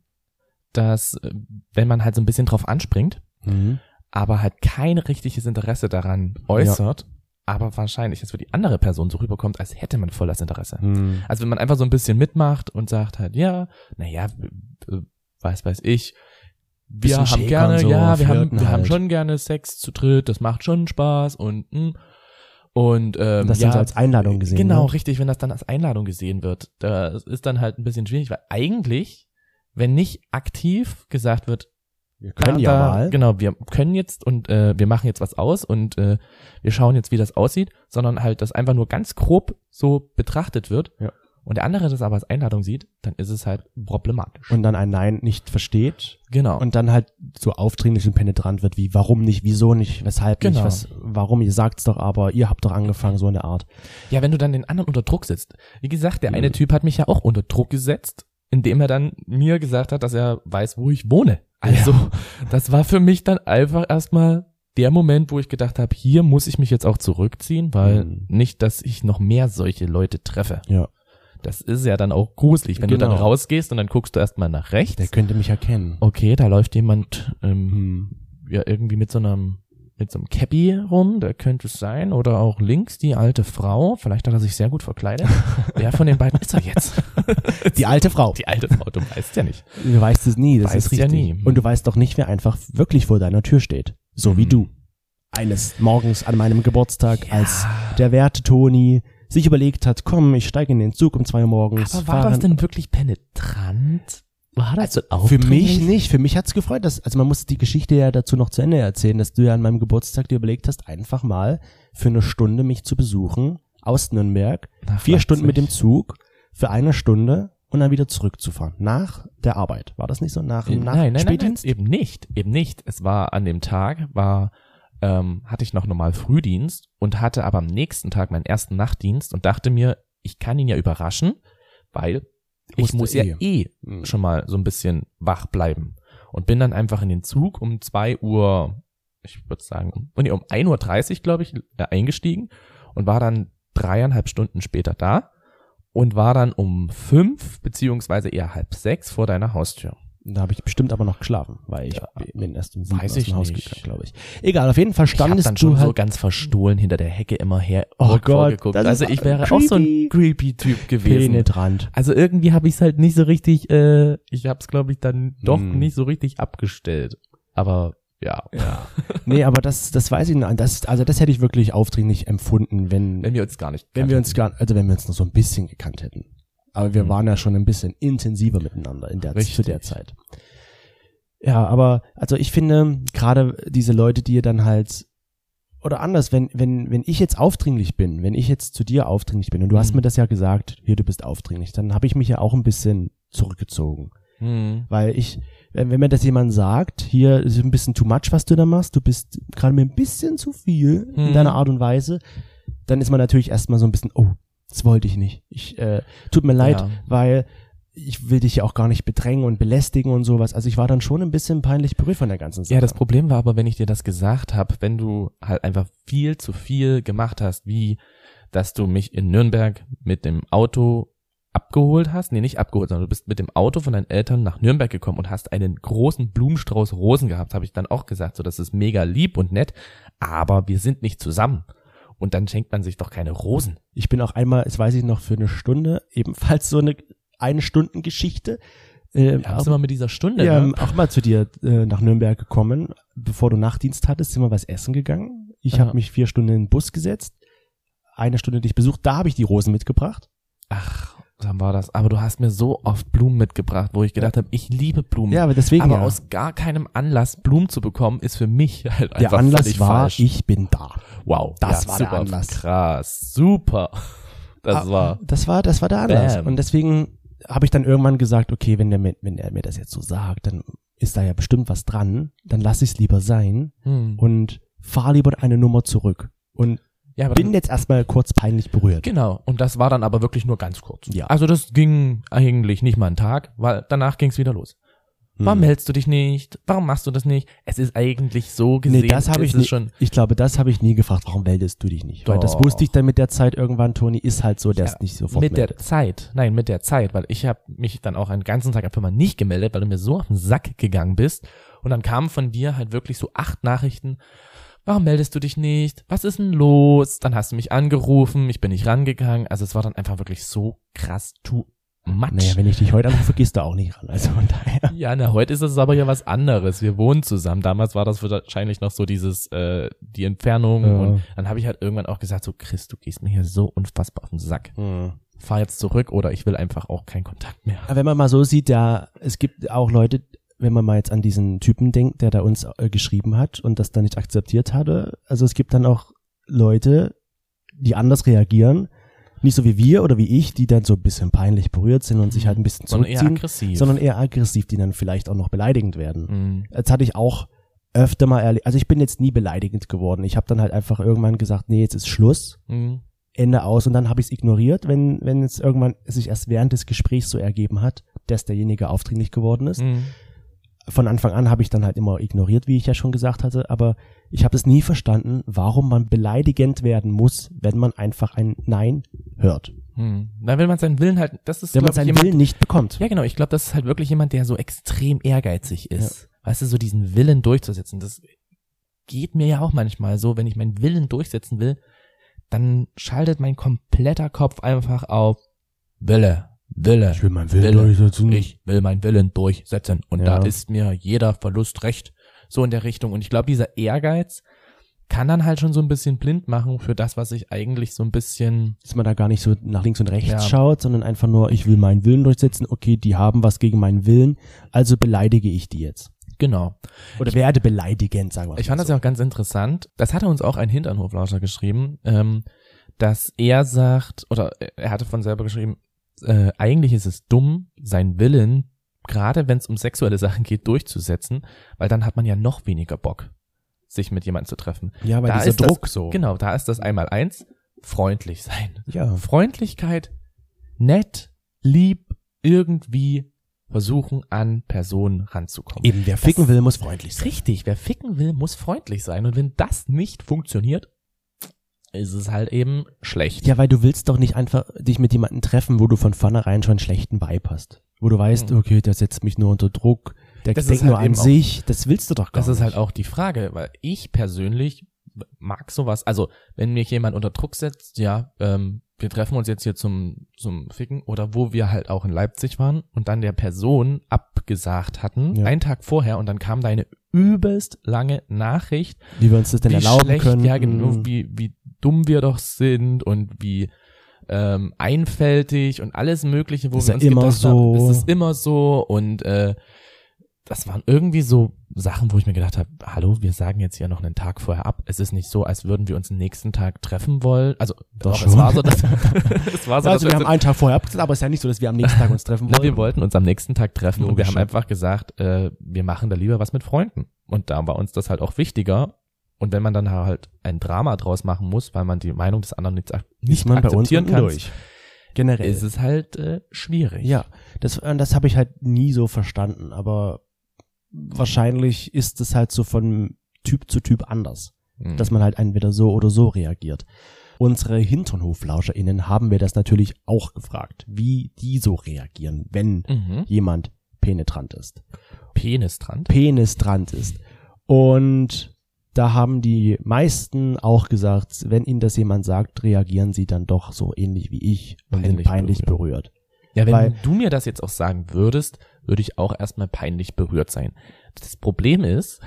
dass äh, wenn man halt so ein bisschen drauf anspringt, Mhm. aber halt kein richtiges Interesse daran äußert, aber wahrscheinlich es für die andere Person so rüberkommt, als hätte man voll das Interesse. Mhm. Also wenn man einfach so ein bisschen mitmacht und sagt halt, ja, naja, weiß weiß ich, wir haben schäkern gerne, so, ja, wir haben, wir haben halt. schon gerne Sex zu dritt, das macht schon Spaß und mm, und ähm, Das ja, dann so als Einladung gesehen. Genau, Ne? richtig, wenn das dann als Einladung gesehen wird. Das ist dann halt ein bisschen schwierig, weil eigentlich, wenn nicht aktiv gesagt wird, Wir können ja, ja da, mal. genau, wir können jetzt und äh, wir machen jetzt was aus und äh, wir schauen jetzt, wie das aussieht, sondern halt, dass einfach nur ganz grob so betrachtet wird Ja. und der andere das aber als Einladung sieht, dann ist es halt problematisch. Und dann ein Nein nicht versteht genau. und dann halt so aufdringlich und penetrant wird, wie warum nicht, wieso nicht, weshalb Genau. nicht, was, warum, ihr sagt's doch aber, ihr habt doch angefangen, so in der Art. Ja, wenn du dann den anderen unter Druck setzt. Wie gesagt, der Mhm. eine Typ hat mich ja auch unter Druck gesetzt, indem er dann mir gesagt hat, dass er weiß, wo ich wohne. Also, *laughs* das war für mich dann einfach erstmal der Moment, wo ich gedacht habe, hier muss ich mich jetzt auch zurückziehen, weil Mhm. nicht, dass ich noch mehr solche Leute treffe. Ja. Das ist ja dann auch gruselig, wenn du dann Genau. rausgehst und dann guckst du erstmal nach rechts. Der könnte mich erkennen. Okay, da läuft jemand ähm, Hm. ja irgendwie mit so einem mit so einem Cappy rum, der könnte es sein, oder auch links die alte Frau, vielleicht hat er sich sehr gut verkleidet. *laughs* Wer von den beiden ist er jetzt? *laughs* Die alte Frau. Die alte Frau, du weißt ja nicht. Du weißt es nie, das Weißt ist ja richtig. nie. Und du weißt doch nicht, wer einfach wirklich vor deiner Tür steht. So wie Mhm. du. Eines Morgens an meinem Geburtstag, Ja. als der werte Toni sich überlegt hat, komm, ich steige in den Zug um zwei Uhr morgens. Aber war das denn wirklich penetrant? War das so Für mich nicht. Für mich hat's gefreut. Dass, also man muss die Geschichte ja dazu noch zu Ende erzählen, dass du ja an meinem Geburtstag dir überlegt hast, einfach mal für eine Stunde mich zu besuchen aus Nürnberg. Nach Vier. Stunden mit dem Zug für eine Stunde und dann wieder zurückzufahren. Nach der Arbeit. War das nicht so? Nach, Äh, nach nein, nein, nein, nein, Spätdienst? eben nicht, eben nicht. Es war an dem Tag, war, ähm, hatte ich noch normal Frühdienst und hatte aber am nächsten Tag meinen ersten Nachtdienst und dachte mir, ich kann ihn ja überraschen, weil ich muss ja eh. eh Mhm. schon mal so ein bisschen wach bleiben. Und bin dann einfach in den Zug um zwei Uhr, ich würde sagen, um, nee, um 1.30 Uhr, glaube ich, äh, eingestiegen und war dann dreieinhalb Stunden später da und war dann um fünf, beziehungsweise eher halb sechs vor deiner Haustür. Da habe ich bestimmt aber noch geschlafen, weil ich Ja. bin erst um sieben aus ich dem Haus nicht. gegangen, glaube ich. Egal, auf jeden Fall Ich standest dann schon du halt. so ganz verstohlen hinter der Hecke immer her Oh Gott, Also ich wäre auch so ein creepy. creepy Typ gewesen. penetrant. Also irgendwie habe ich es halt nicht so richtig, äh, ich habe es glaube ich dann doch Hm. nicht so richtig abgestellt. Aber ja, Ja. *laughs* nee, aber das, das weiß ich nicht. Das, also das hätte ich wirklich aufdringlich empfunden, wenn, wenn wir uns gar nicht wenn wir uns gar, also wenn wir uns noch so ein bisschen gekannt hätten. Aber wir Mhm. waren ja schon ein bisschen intensiver miteinander in der, Richtig. zu der Zeit. Ja, aber, also ich finde, gerade diese Leute, die ihr dann halt, oder anders, wenn, wenn, wenn ich jetzt aufdringlich bin, wenn ich jetzt zu dir aufdringlich bin, und du hast Mhm. mir das ja gesagt, hier, du bist aufdringlich, dann habe ich mich ja auch ein bisschen zurückgezogen. Hm. Weil ich, wenn, wenn mir das jemand sagt, hier ist ein bisschen too much, was du da machst, du bist gerade mir ein bisschen zu viel in Mhm. deiner Art und Weise, dann ist man natürlich erstmal so ein bisschen, oh, das wollte ich nicht. Ich, äh, tut mir leid, Ja. weil ich will dich ja auch gar nicht bedrängen und belästigen und sowas. Also ich war dann schon ein bisschen peinlich berührt von der ganzen Sache. Ja, das Problem war aber, wenn ich dir das gesagt habe, wenn du halt einfach viel zu viel gemacht hast, wie dass du mich in Nürnberg mit dem Auto abgeholt hast, nee, nicht abgeholt, sondern du bist mit dem Auto von deinen Eltern nach Nürnberg gekommen und hast einen großen Blumenstrauß Rosen gehabt, habe ich dann auch gesagt, so das ist mega lieb und nett, aber wir sind nicht zusammen. Und dann schenkt man sich doch keine Rosen. Ich bin auch einmal, das weiß ich noch, für eine Stunde, ebenfalls so eine eine Stunden Geschichte. Äh, Ja, auch immer mit dieser Stunde. ja, ne? auch mal zu dir äh, nach Nürnberg gekommen. Bevor du Nachtdienst hattest, sind wir was essen gegangen. Ich habe mich vier Stunden in den Bus gesetzt, eine Stunde dich besucht, da habe ich die Rosen mitgebracht. Ach, dann war das. Aber du hast mir so oft Blumen mitgebracht, wo ich gedacht habe, ich liebe Blumen. Ja, aber deswegen aber ja. aus gar keinem Anlass Blumen zu bekommen, ist für mich halt der einfach Anlass völlig war, falsch. ich bin da. wow, das ja, war der super, Anlass. Krass, super. *laughs* Das Ah, war. Das war, das war der Anlass. Bam. Und deswegen habe ich dann irgendwann gesagt, okay, wenn der wenn er mir das jetzt so sagt, dann ist da ja bestimmt was dran. Dann lass ich es lieber sein Hm. und fahr lieber eine Nummer zurück. Und Ja, aber bin jetzt erstmal kurz peinlich berührt. Genau, und das war dann aber wirklich nur ganz kurz. Ja. Also das ging eigentlich nicht mal einen Tag, weil danach ging es wieder los. Warum Hm. meldest du dich nicht? Warum machst du das nicht? Es ist eigentlich so gesehen. Nee, das habe ich nie, schon. Ich glaube, das habe ich nie gefragt. Warum meldest du dich nicht? Weil das wusste ich dann mit der Zeit irgendwann, Toni, ist halt so, der Ja, ist nicht sofort mit der meldet. Zeit, nein, mit der Zeit, weil ich habe mich dann auch einen ganzen Tag einfach mal nicht gemeldet, weil du mir so auf den Sack gegangen bist. Und dann kamen von dir halt wirklich so acht Nachrichten. Warum meldest du dich nicht? Was ist denn los? Dann hast du mich angerufen, ich bin nicht rangegangen. Also es war dann einfach wirklich so krass too much. Naja, wenn ich dich heute anrufe, gehst du auch nicht ran. Also von daher. Ja, na, heute ist es aber ja was anderes. Wir wohnen zusammen. Damals war das wahrscheinlich noch so dieses, äh, die Entfernung. Ja. Und dann habe ich halt irgendwann auch gesagt, so Chris, du gehst mir hier so unfassbar auf den Sack. Fahr jetzt zurück oder ich will einfach auch keinen Kontakt mehr. Aber wenn man mal so sieht, ja, es gibt auch Leute, wenn man mal jetzt an diesen Typen denkt, der da uns äh, geschrieben hat und das dann nicht akzeptiert hatte. Also es gibt dann auch Leute, die anders reagieren. Nicht so wie wir oder wie ich, die dann so ein bisschen peinlich berührt sind und sich halt ein bisschen Sondern eher zurückziehen, aggressiv. sondern eher aggressiv, die dann vielleicht auch noch beleidigend werden. Mhm. Jetzt hatte ich auch öfter mal erlebt, also ich bin jetzt nie beleidigend geworden. Ich habe dann halt einfach irgendwann gesagt, nee, jetzt ist Schluss, Mhm. Ende aus und dann habe ich es ignoriert, wenn wenn es irgendwann sich erst während des Gesprächs so ergeben hat, dass derjenige aufdringlich geworden ist. Mhm. Von Anfang an habe ich dann halt immer ignoriert, wie ich ja schon gesagt hatte, aber ich habe es nie verstanden, warum man beleidigend werden muss, wenn man einfach ein Nein hört. Mhm. Dann will man seinen Willen halt, das ist Wenn man seinen jemand, Willen nicht bekommt. Ja, genau. Ich glaube, das ist halt wirklich jemand, der so extrem ehrgeizig ist. Weißt du, so diesen Willen durchzusetzen. Das geht mir ja auch manchmal so, wenn ich meinen Willen durchsetzen will, dann schaltet mein kompletter Kopf einfach auf Wille, Wille. will meinen Wille. durchsetzen. Ich will meinen Willen durchsetzen. Und Ja. da ist mir jeder Verlust recht. So in der Richtung. Und ich glaube, dieser Ehrgeiz kann dann halt schon so ein bisschen blind machen für das, was ich eigentlich so ein bisschen dass man da gar nicht so nach links und rechts Ja. schaut, sondern einfach nur, ich will meinen Willen durchsetzen, okay, die haben was gegen meinen Willen, also beleidige ich die jetzt. genau. Oder werde beleidigend, sagen wir Ich fand das ja auch ganz interessant. Das hatte uns auch ein Hinternhoflauscher geschrieben, ähm, dass er sagt, oder er hatte von selber geschrieben, äh, eigentlich ist es dumm, seinen Willen, gerade wenn es um sexuelle Sachen geht, durchzusetzen, weil dann hat man ja noch weniger Bock, sich mit jemandem zu treffen. Ja, weil Da dieser ist Druck das, so. Genau, da ist das einmal eins, freundlich sein. Ja. Freundlichkeit, nett, lieb, irgendwie versuchen, an Personen ranzukommen. Eben, wer ficken will, muss freundlich sein. Richtig, wer ficken will, muss freundlich sein. Und wenn das nicht funktioniert, ist es halt eben schlecht. Ja, weil du willst doch nicht einfach dich mit jemandem treffen, wo du von vornherein schon einen schlechten Vibe hast. Wo du weißt, Mhm. okay, der setzt mich nur unter Druck, der Das denkt ist nur halt an eben auch- sich. Das willst du doch gar Das ist nicht. halt auch die Frage, weil ich persönlich mag sowas. Also, wenn mich jemand unter Druck setzt, ja, ähm, wir treffen uns jetzt hier zum, zum Ficken oder wo wir halt auch in Leipzig waren und dann der Person abgesagt hatten, Ja. einen Tag vorher und dann kam deine übelst lange Nachricht, Wie wir uns das denn erlauben schlecht, können. ja genau, Mhm. wie, wie dumm wir doch sind und wie ähm, einfältig und alles mögliche, wo Ist wir uns immer gedacht so. haben, es ist immer so und äh, das waren irgendwie so Sachen, wo ich mir gedacht habe, hallo, wir sagen jetzt ja noch einen Tag vorher ab. Es ist nicht so, als würden wir uns den nächsten Tag treffen wollen. Also Doch es schon. war so, dass, *laughs* es war so, also wir haben einen Tag vorher abgesagt, aber es ist ja nicht so, dass wir am nächsten Tag uns treffen na, wollen. wir wollten uns am nächsten Tag treffen und wir Logisch, haben einfach gesagt, äh, wir machen da lieber was mit Freunden. Und da war uns das halt auch wichtiger. Und wenn man dann halt ein Drama draus machen muss, weil man die Meinung des anderen nicht, nicht man bei uns akzeptieren kann, durch. Generell. ist es halt äh, schwierig. Ja, das, äh, das habe ich halt nie so verstanden, aber wahrscheinlich ist es halt so von Typ zu Typ anders, Mhm. dass man halt entweder so oder so reagiert. Unsere HinternhoflauscherInnen haben wir das natürlich auch gefragt, wie die so reagieren, wenn mhm. jemand penetrant ist. Penistrand. Penestrant ist. Und da haben die meisten auch gesagt, wenn ihnen das jemand sagt, reagieren sie dann doch so ähnlich wie ich und Peinlich sind peinlich berührt. berührt. Ja, wenn Weil- du mir das jetzt auch sagen würdest, würde ich auch erstmal peinlich berührt sein. Das Problem ist,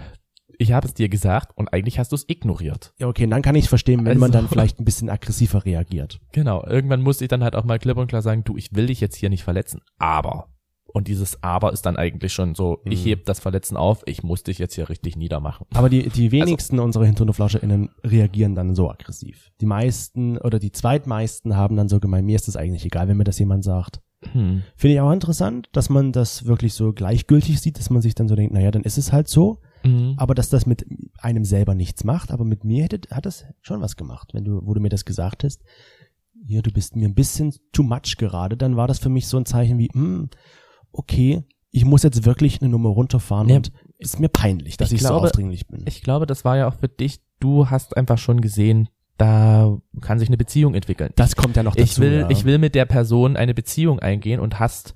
ich habe es dir gesagt und eigentlich hast du es ignoriert. Ja, okay, dann kann ich verstehen, wenn man Also- dann vielleicht ein bisschen aggressiver reagiert. Genau, irgendwann musste ich dann halt auch mal klipp und klar sagen, du, ich will dich jetzt hier nicht verletzen, aber. Und dieses Aber ist dann eigentlich schon so, ich Mhm. heb das Verletzen auf, ich muss dich jetzt hier richtig niedermachen. Aber die, die wenigsten unserer HinterhunterflauscherInnen reagieren dann so aggressiv. Die meisten oder die zweitmeisten haben dann so gemeint, mir ist das eigentlich egal, wenn mir das jemand sagt. Hm. Finde ich auch interessant, dass man das wirklich so gleichgültig sieht, dass man sich dann so denkt, naja, dann ist es halt so. Mhm. Aber dass das mit einem selber nichts macht, aber mit mir hätte, hat das schon was gemacht. Wenn du, wo du mir das gesagt hast, hier, du bist mir ein bisschen too much gerade, dann war das für mich so ein Zeichen wie, hm, okay, ich muss jetzt wirklich eine Nummer runterfahren Ja. und ist mir peinlich, dass Ich ich, so glaube, aufdringlich bin. Ich glaube, das war ja auch für dich, du hast einfach schon gesehen, da kann sich eine Beziehung entwickeln. das kommt ja noch dazu. ich will, ja. ich will mit der Person eine Beziehung eingehen und hast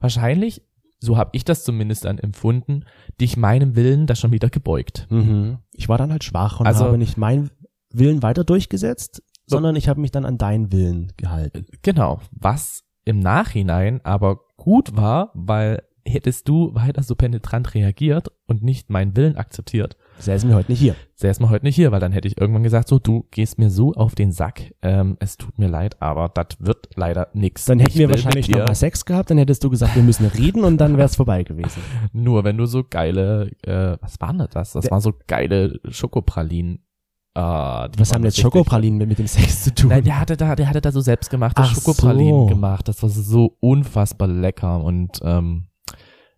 wahrscheinlich, so habe ich das zumindest dann empfunden, dich meinem Willen da schon wieder gebeugt. Mhm. Ich war dann halt schwach und Also- habe nicht meinen Willen weiter durchgesetzt, sondern ich habe mich dann an deinen Willen gehalten. Genau, was im Nachhinein aber gut war, weil hättest du weiter so penetrant reagiert und nicht meinen Willen akzeptiert, Säßen wir heute nicht hier. säßen wir heute nicht hier, weil dann hätte ich irgendwann gesagt, so, du gehst mir so auf den Sack, ähm, es tut mir leid, aber das wird leider nix. Dann hätten Ich wir wahrscheinlich mit dir noch mal Sex gehabt, dann hättest du gesagt, wir müssen reden und dann wäre es vorbei gewesen. *laughs* Nur wenn du so geile, äh, was waren denn das? Das waren so geile Schokopralinen. Die Was haben jetzt Schokopralinen mit, mit dem Sex zu tun? Nein, der hatte da, der hatte da so selbstgemachte Ach Schokopralinen so. gemacht. Das war so unfassbar lecker und ähm,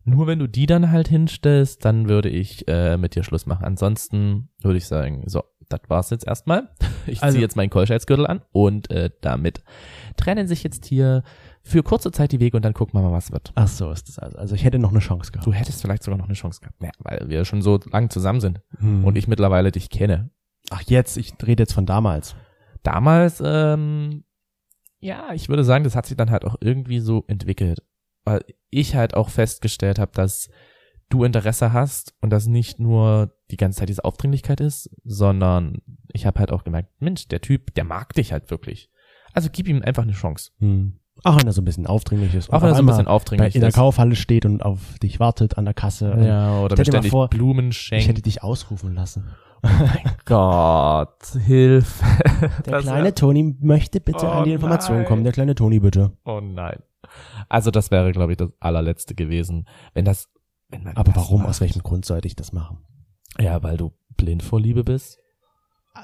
nur wenn du die dann halt hinstellst, dann würde ich äh, mit dir Schluss machen. Ansonsten würde ich sagen, so, das war's jetzt erstmal. *laughs* Ich Also- ziehe jetzt meinen Keuschheitsgürtel an und äh, damit trennen sich jetzt hier für kurze Zeit die Wege und dann gucken wir mal, was wird. Ach so ist das also. Also ich hätte noch eine Chance gehabt. Du hättest vielleicht sogar noch eine Chance gehabt, ja, weil wir schon so lang zusammen sind Hm. und ich mittlerweile dich kenne. Ach jetzt, ich rede jetzt von damals. Damals, ähm, ja, ich würde sagen, das hat sich dann halt auch irgendwie so entwickelt, weil ich halt auch festgestellt habe, dass du Interesse hast und das nicht nur die ganze Zeit diese Aufdringlichkeit ist, sondern ich habe halt auch gemerkt, Mensch, der Typ, der mag dich halt wirklich. Also gib ihm einfach eine Chance. Hm. Auch wenn er so ein bisschen aufdringlich ist. Auch wenn er so ein bisschen aufdringlich in der ist. Kaufhalle steht und auf dich wartet an der Kasse. Ja, oder ständig vor, Blumen Ich schenkt. hätte dich ausrufen lassen. *laughs* Gott, hilf. Der Das kleine Toni möchte bitte Oh an die Information nein. kommen. Der kleine Toni bitte. Oh nein. Also das wäre, glaube ich, das allerletzte gewesen. Wenn das, wenn man Aber warum? macht. Aus welchem Grund sollte ich das machen? Ja, weil du blind vor Liebe bist.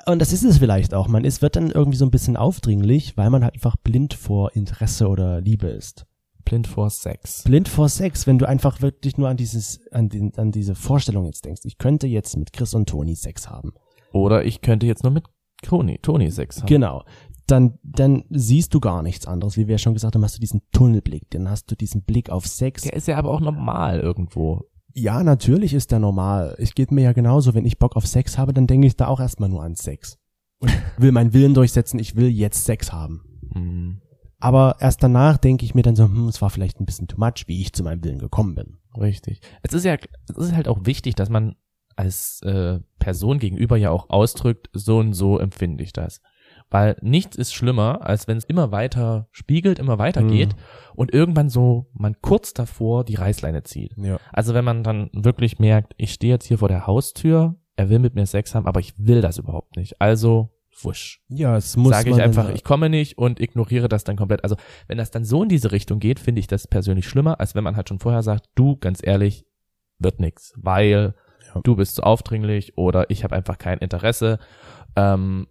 Und das ist es vielleicht auch. Man ist, wird dann irgendwie so ein bisschen aufdringlich, weil man halt einfach blind vor Interesse oder Liebe ist. Blind vor Sex. Blind vor Sex, wenn du einfach wirklich nur an dieses, an, den, an diese Vorstellung jetzt denkst. Ich könnte jetzt mit Chris und Toni Sex haben. Oder ich könnte jetzt nur mit Toni, Toni Sex haben. Genau. Dann, dann siehst du gar nichts anderes. Wie wir ja schon gesagt haben, hast du diesen Tunnelblick. Dann hast du diesen Blick auf Sex. Der ist ja aber auch normal irgendwo. Ja, natürlich ist der normal. Ich geht mir ja genauso, wenn ich Bock auf Sex habe, dann denke ich da auch erstmal nur an Sex. Und *laughs* will meinen Willen durchsetzen, ich will jetzt Sex haben. Hm, Aber erst danach denke ich mir dann so, hm, es war vielleicht ein bisschen too much, wie ich zu meinem Willen gekommen bin. richtig. Es ist ja, es ist halt auch wichtig, dass man als äh, Person gegenüber ja auch ausdrückt, so und so empfinde ich das. Weil nichts ist schlimmer, als wenn es immer weiter spiegelt, immer weiter Mhm. geht und irgendwann so man kurz davor die Reißleine zieht. Ja. Also wenn man dann wirklich merkt, ich stehe jetzt hier vor der Haustür, er will mit mir Sex haben, aber ich will das überhaupt nicht. Also wusch. Ja, es muss Sage ich einfach, dann- ich komme nicht und ignoriere das dann komplett. Also wenn das dann so in diese Richtung geht, finde ich das persönlich schlimmer, als wenn man halt schon vorher sagt, du, ganz ehrlich, wird nix, weil Ja. du bist zu aufdringlich oder ich habe einfach kein Interesse. Ähm,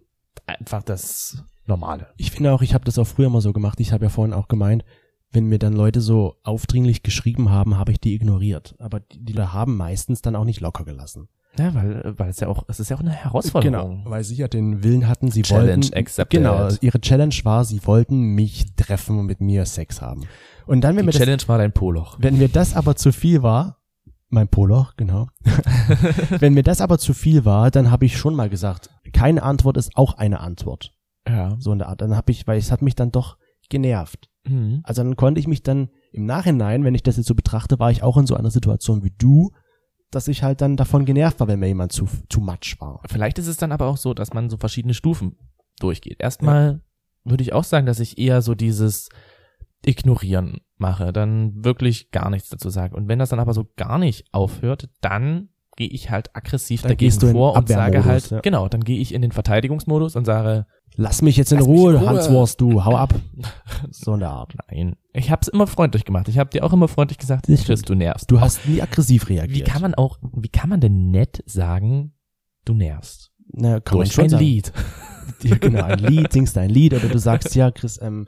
einfach das Normale. Ich finde auch, ich habe das auch früher mal so gemacht. Ich habe ja vorhin auch gemeint, wenn mir dann Leute so aufdringlich geschrieben haben, habe ich die ignoriert. Aber die, die da haben meistens dann auch nicht locker gelassen. Ja, weil, weil es ja auch, es ist ja auch eine Herausforderung. Genau, weil sie ja den Willen hatten, sie Challenge wollten. accepted. Genau, ihre Challenge war, sie wollten mich treffen und mit mir Sex haben. Und dann, wenn Die mir das, Challenge war dein Poloch. wenn mir das aber zu viel war, mein Poloch, genau. *laughs* wenn mir das aber zu viel war, dann habe ich schon mal gesagt, keine Antwort ist auch eine Antwort. Ja. So in der Art. Dann habe ich, weil es hat mich dann doch genervt. Mhm. Also dann konnte ich mich dann im Nachhinein, wenn ich das jetzt so betrachte, war ich auch in so einer Situation wie du, dass ich halt dann davon genervt war, wenn mir jemand zu, zu much war. Vielleicht ist es dann aber auch so, dass man so verschiedene Stufen durchgeht. Erstmal würde ich auch sagen, dass ich eher so dieses Ignorieren mache, dann wirklich gar nichts dazu sage. Und wenn das dann aber so gar nicht aufhört, dann gehe ich halt aggressiv Dann dagegen vor und sage halt, ja. genau, dann gehe ich in den Verteidigungsmodus und sage, Lass mich jetzt in Ruhe, in. Hans Wurst, du, hau ab. *laughs* So in der Art. nein. Ich habe es immer freundlich gemacht. Ich habe dir auch immer freundlich gesagt, stimmt. du nervst. Du hast nie aggressiv Wie reagiert. kann man auch, wie kann man denn nett sagen, du nervst? Na, kann man Durch schon ein sagen. Lied. Ja, genau, ein Lied, singst ein Lied oder du sagst, ja, Chris, ähm,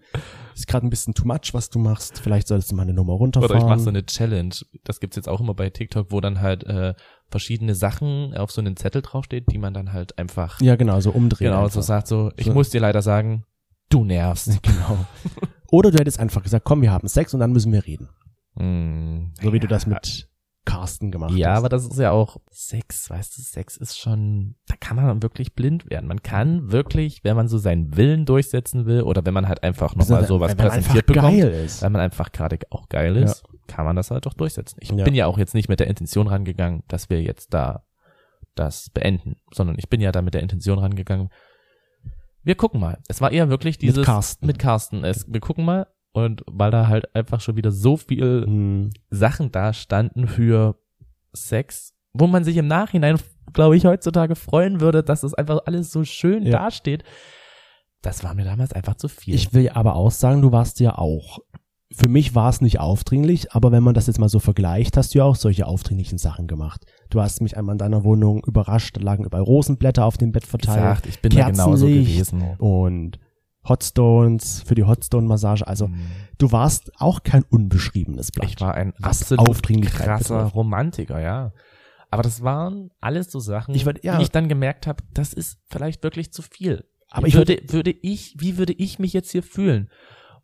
ist gerade ein bisschen too much, was du machst. Vielleicht solltest du mal eine Nummer runterfahren. Oder ich mache so eine Challenge. Das gibt's jetzt auch immer bei TikTok, wo dann halt äh, verschiedene Sachen auf so einen Zettel draufsteht, die man dann halt einfach ja, genau, so umdrehen. genau einfach. so sagt so, ich So. muss dir leider sagen, du nervst. *laughs* Genau. Oder du hättest einfach gesagt, komm, wir haben Sex und dann müssen wir reden. Hm, So wie du ja. das mit Carsten gemacht Ja, hast. aber das ist ja auch Sex, weißt du, Sex ist schon, da kann man wirklich blind werden. Man kann wirklich, wenn man so seinen Willen durchsetzen will oder wenn man halt einfach nochmal Also, sowas präsentiert bekommt, geil ist. weil man einfach gerade auch geil ist, kann man das halt doch durchsetzen. Ich Ja. bin ja auch jetzt nicht mit der Intention rangegangen, dass wir jetzt da das beenden, sondern ich bin ja da mit der Intention rangegangen. Wir gucken mal. Es war eher wirklich dieses Carsten. Mit Carsten. Es, wir gucken mal und weil da halt einfach schon wieder so viel Hm. Sachen da standen für Sex, wo man sich im Nachhinein, glaube ich, heutzutage freuen würde, dass das einfach alles so schön Ja. dasteht. Das war mir damals einfach zu viel. Ich will aber auch sagen, du warst ja auch. Für mich war es nicht aufdringlich, aber wenn man das jetzt mal so vergleicht, hast du ja auch solche aufdringlichen Sachen gemacht. Du hast mich einmal in deiner Wohnung überrascht, da lagen überall Rosenblätter auf dem Bett verteilt gesagt, ich bin da genauso gewesen. und Hotstones für die Hotstone-Massage. Also Mhm. du warst auch kein unbeschriebenes Blatt. Ich war ein absolut krasser. Romantiker, ja. Aber das waren alles so Sachen, Ich würd- ja. die ich dann gemerkt habe, das ist vielleicht wirklich zu viel. Aber ich würde, würde ich, wie würde ich mich jetzt hier fühlen?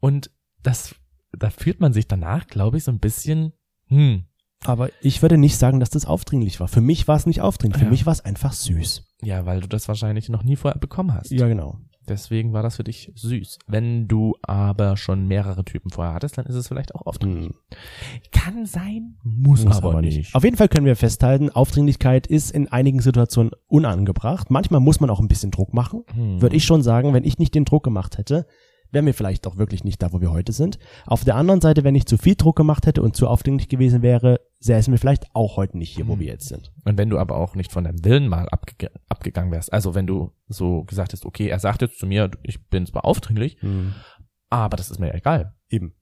Und das, da fühlt man sich danach, glaube ich, so ein bisschen, hm, Aber ich würde nicht sagen, dass das aufdringlich war. Für mich war es nicht aufdringlich. Für Ja. mich war es einfach süß. ja, weil du das wahrscheinlich noch nie vorher bekommen hast. Ja, genau. Deswegen war das für dich süß. Wenn du aber schon mehrere Typen vorher hattest, dann ist es vielleicht auch aufdringlich. Hm. Kann sein, muss, Muss aber, nicht. Auf jeden Fall können wir festhalten, Aufdringlichkeit ist in einigen Situationen unangebracht. Manchmal muss man auch ein bisschen Druck machen. Hm. Würde ich schon sagen, wenn ich nicht den Druck gemacht hätte, wären wir vielleicht auch wirklich nicht da, wo wir heute sind. Auf der anderen Seite, wenn ich zu viel Druck gemacht hätte und zu aufdringlich gewesen wäre, säßen wir vielleicht auch heute nicht hier, wo Hm. wir jetzt sind. Und wenn du aber auch nicht von deinem Willen mal abge abgegangen wärst, also wenn du so gesagt hast, okay, er sagt jetzt zu mir, ich bin zwar aufdringlich, aber das ist mir ja egal. Eben.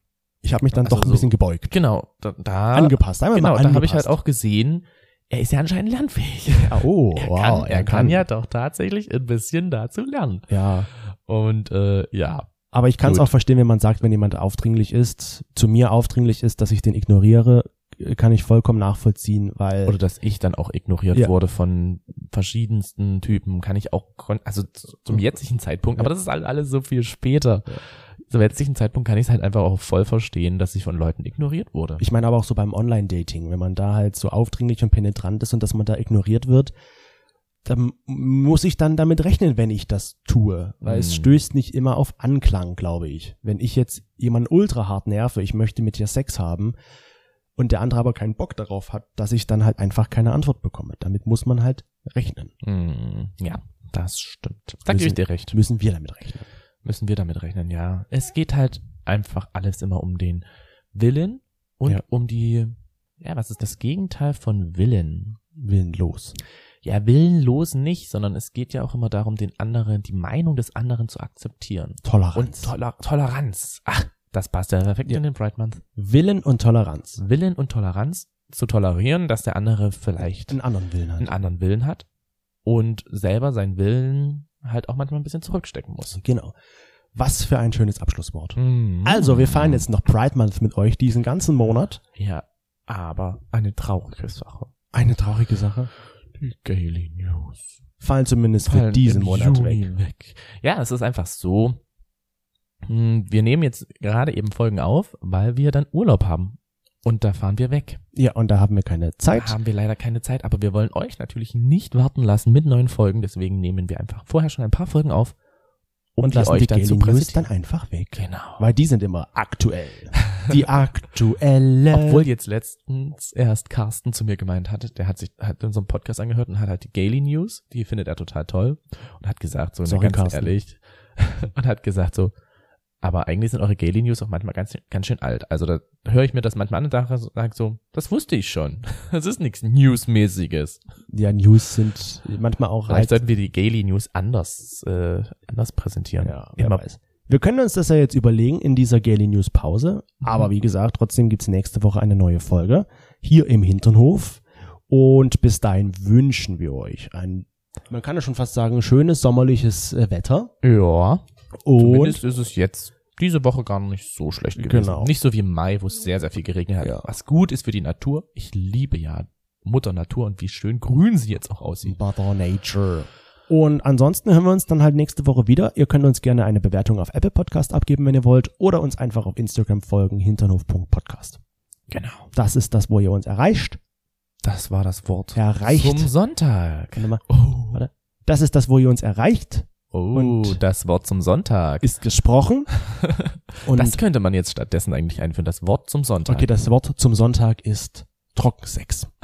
Ich habe mich dann Also doch ein so- bisschen gebeugt. Genau, da, da angepasst. Einmal genau, mal da habe ich angepasst. halt auch gesehen, er ist ja anscheinend lernfähig. *laughs* Oh, Er, wow. kann, er kann ja doch tatsächlich ein bisschen dazu lernen. Ja. Und äh, ja, Aber ich kann es auch verstehen, wenn man sagt, wenn jemand aufdringlich ist, zu mir aufdringlich ist, dass ich den ignoriere, kann ich vollkommen nachvollziehen, weil oder dass ich dann auch ignoriert Ja. wurde von verschiedensten Typen, kann ich auch, also zum jetzigen Zeitpunkt, aber das ist halt alles so viel später. Zum jetzigen Zeitpunkt kann ich es halt einfach auch voll verstehen, dass ich von Leuten ignoriert wurde. ich meine aber auch so beim Online-Dating, wenn man da halt so aufdringlich und penetrant ist und dass man da ignoriert wird, dann muss ich dann damit rechnen, wenn ich das tue, weil es Hm. stößt nicht immer auf Anklang, glaube ich. Wenn ich jetzt jemanden ultra hart nerve, ich möchte mit dir Sex haben und der andere aber keinen Bock darauf hat, dass ich dann halt einfach keine Antwort bekomme. Damit muss man halt rechnen. Hm, ja, das stimmt. Da gebe ich dir recht. Müssen wir damit rechnen. Müssen wir damit rechnen, ja. Es geht halt einfach alles immer um den Willen und Ja. um die, ja, was ist das Gegenteil von Willen? Willenlos. Ja, willenlos nicht, sondern es geht ja auch immer darum, den anderen, die Meinung des anderen zu akzeptieren. Und Toleranz. Toler Toleranz. Ach, das passt ja perfekt Ja. in den Pride Month. Willen und Toleranz. Willen und Toleranz zu tolerieren, dass der andere vielleicht Einen anderen Willen einen halt. anderen Willen hat und selber seinen Willen halt auch manchmal ein bisschen zurückstecken muss. Genau. Was für ein schönes Abschlusswort. Mhm. Also, wir feiern jetzt noch Pride Month mit euch diesen ganzen Monat. Ja, aber eine traurige Sache. Eine traurige Sache. Die Daily News. Fallen zumindest für fallen diesen im Monat Juni weg. weg. Ja, es ist einfach so. hm, Wir nehmen jetzt gerade eben Folgen auf, weil wir dann Urlaub haben. Und da fahren wir weg. Ja, und da haben wir keine Zeit. Da haben wir leider keine Zeit, aber wir wollen euch natürlich nicht warten lassen mit neuen Folgen. Deswegen nehmen wir einfach vorher schon ein paar Folgen auf, um und lassen euch die dann Daily News dann einfach weg. Genau. Weil die sind immer aktuell. *laughs* Die aktuelle. Obwohl jetzt letztens erst Carsten zu mir gemeint hatte, der hat sich, hat in so einem Podcast angehört und hat halt die Gaily News, die findet er total toll und hat gesagt, so Sorry, ganz Carsten. ehrlich, *laughs* und hat gesagt so, aber eigentlich sind eure Gaily News auch manchmal ganz, ganz schön alt. Also da höre ich mir das manchmal an und sage so, sag so, das wusste ich schon. *laughs* Das ist nichts Newsmäßiges. ja, News sind manchmal auch Vielleicht halt, sollten wir die Gaily News anders, äh, anders präsentieren. ja, wer Immer weiß. Wir können uns das ja jetzt überlegen in dieser Gaily News Pause. Aber wie gesagt, trotzdem gibt's nächste Woche eine neue Folge hier im Hinternhof. Und bis dahin wünschen wir euch ein, man kann ja schon fast sagen, schönes sommerliches äh, Wetter. Ja. Und Zumindest ist es jetzt diese Woche gar nicht so schlecht gewesen. Genau. Nicht so wie im Mai, wo es sehr, sehr viel geregnet hat. Ja. Was gut ist für die Natur. Ich liebe ja Mutter Natur und wie schön grün sie jetzt auch aussieht. Mother Nature. Und ansonsten hören wir uns dann halt nächste Woche wieder. Ihr könnt uns gerne eine Bewertung auf Apple Podcast abgeben, wenn ihr wollt, oder uns einfach auf Instagram folgen, hinternhof.podcast. Genau. Das ist das, wo ihr uns erreicht. Das war das Wort. Erreicht. Zum Sonntag. Warte mal. Oh, Warte. Das ist das, wo ihr uns erreicht. oh Und- das Wort zum Sonntag. Ist gesprochen. *laughs* Und das könnte man jetzt stattdessen eigentlich einführen. Das Wort zum Sonntag. okay, das Wort zum Sonntag ist Trockensex. *laughs*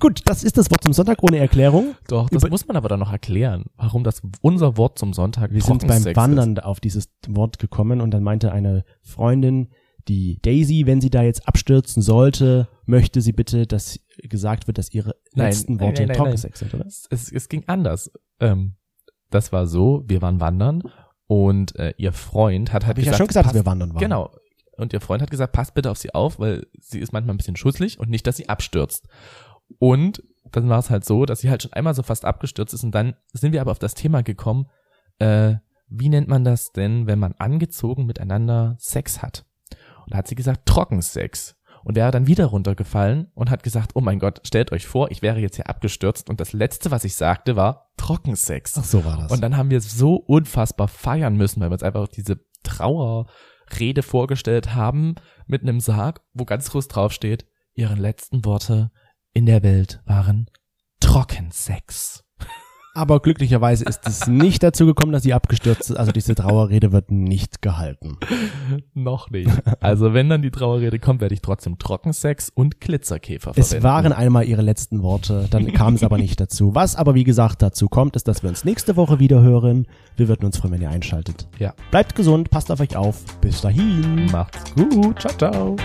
Gut, das ist das Wort zum Sonntag ohne Erklärung. Doch, das Über- muss man aber dann noch erklären, warum das unser Wort zum Sonntag Wir sind beim Trockensex Wandern auf dieses Wort gekommen und dann meinte eine Freundin, die Daisy, wenn sie da jetzt abstürzen sollte, möchte sie bitte, dass gesagt wird, dass ihre Nein, letzten nein, Worte nein, Trockensex sind, oder? Es, es, ging anders. Ähm, das war so, wir waren wandern und äh, ihr Freund hat halt Hab ich ja gesagt, schon gesagt, dass wir wandern waren. Genau. Und ihr Freund hat gesagt, passt bitte auf sie auf, weil sie ist manchmal ein bisschen schusselig und nicht, dass sie abstürzt. Und dann war es halt so, dass sie halt schon einmal so fast abgestürzt ist und dann sind wir aber auf das Thema gekommen, äh, wie nennt man das denn, wenn man angezogen miteinander Sex hat? Und da hat sie gesagt, Trockensex. Und er hat dann wieder runtergefallen und hat gesagt, oh mein Gott, stellt euch vor, ich wäre jetzt hier abgestürzt und das letzte, was ich sagte, war Trockensex. Ach, so war das. Und dann haben wir so unfassbar feiern müssen, weil wir uns einfach diese Trauerrede vorgestellt haben mit einem Sarg, wo ganz groß draufsteht, ihre letzten Worte in der Welt waren Trockensex. Aber glücklicherweise ist es nicht dazu gekommen, dass sie abgestürzt ist. Also diese Trauerrede wird nicht gehalten. Noch nicht. Also wenn dann die Trauerrede kommt, werde ich trotzdem Trockensex und Glitzerkäfer Es verwenden. waren einmal ihre letzten Worte, dann kam es aber nicht dazu. Was aber wie gesagt dazu kommt, ist, dass wir uns nächste Woche wieder hören. Wir würden uns freuen, wenn ihr einschaltet. Ja. Bleibt gesund, passt auf euch auf. Bis dahin. Macht's gut. Ciao, ciao.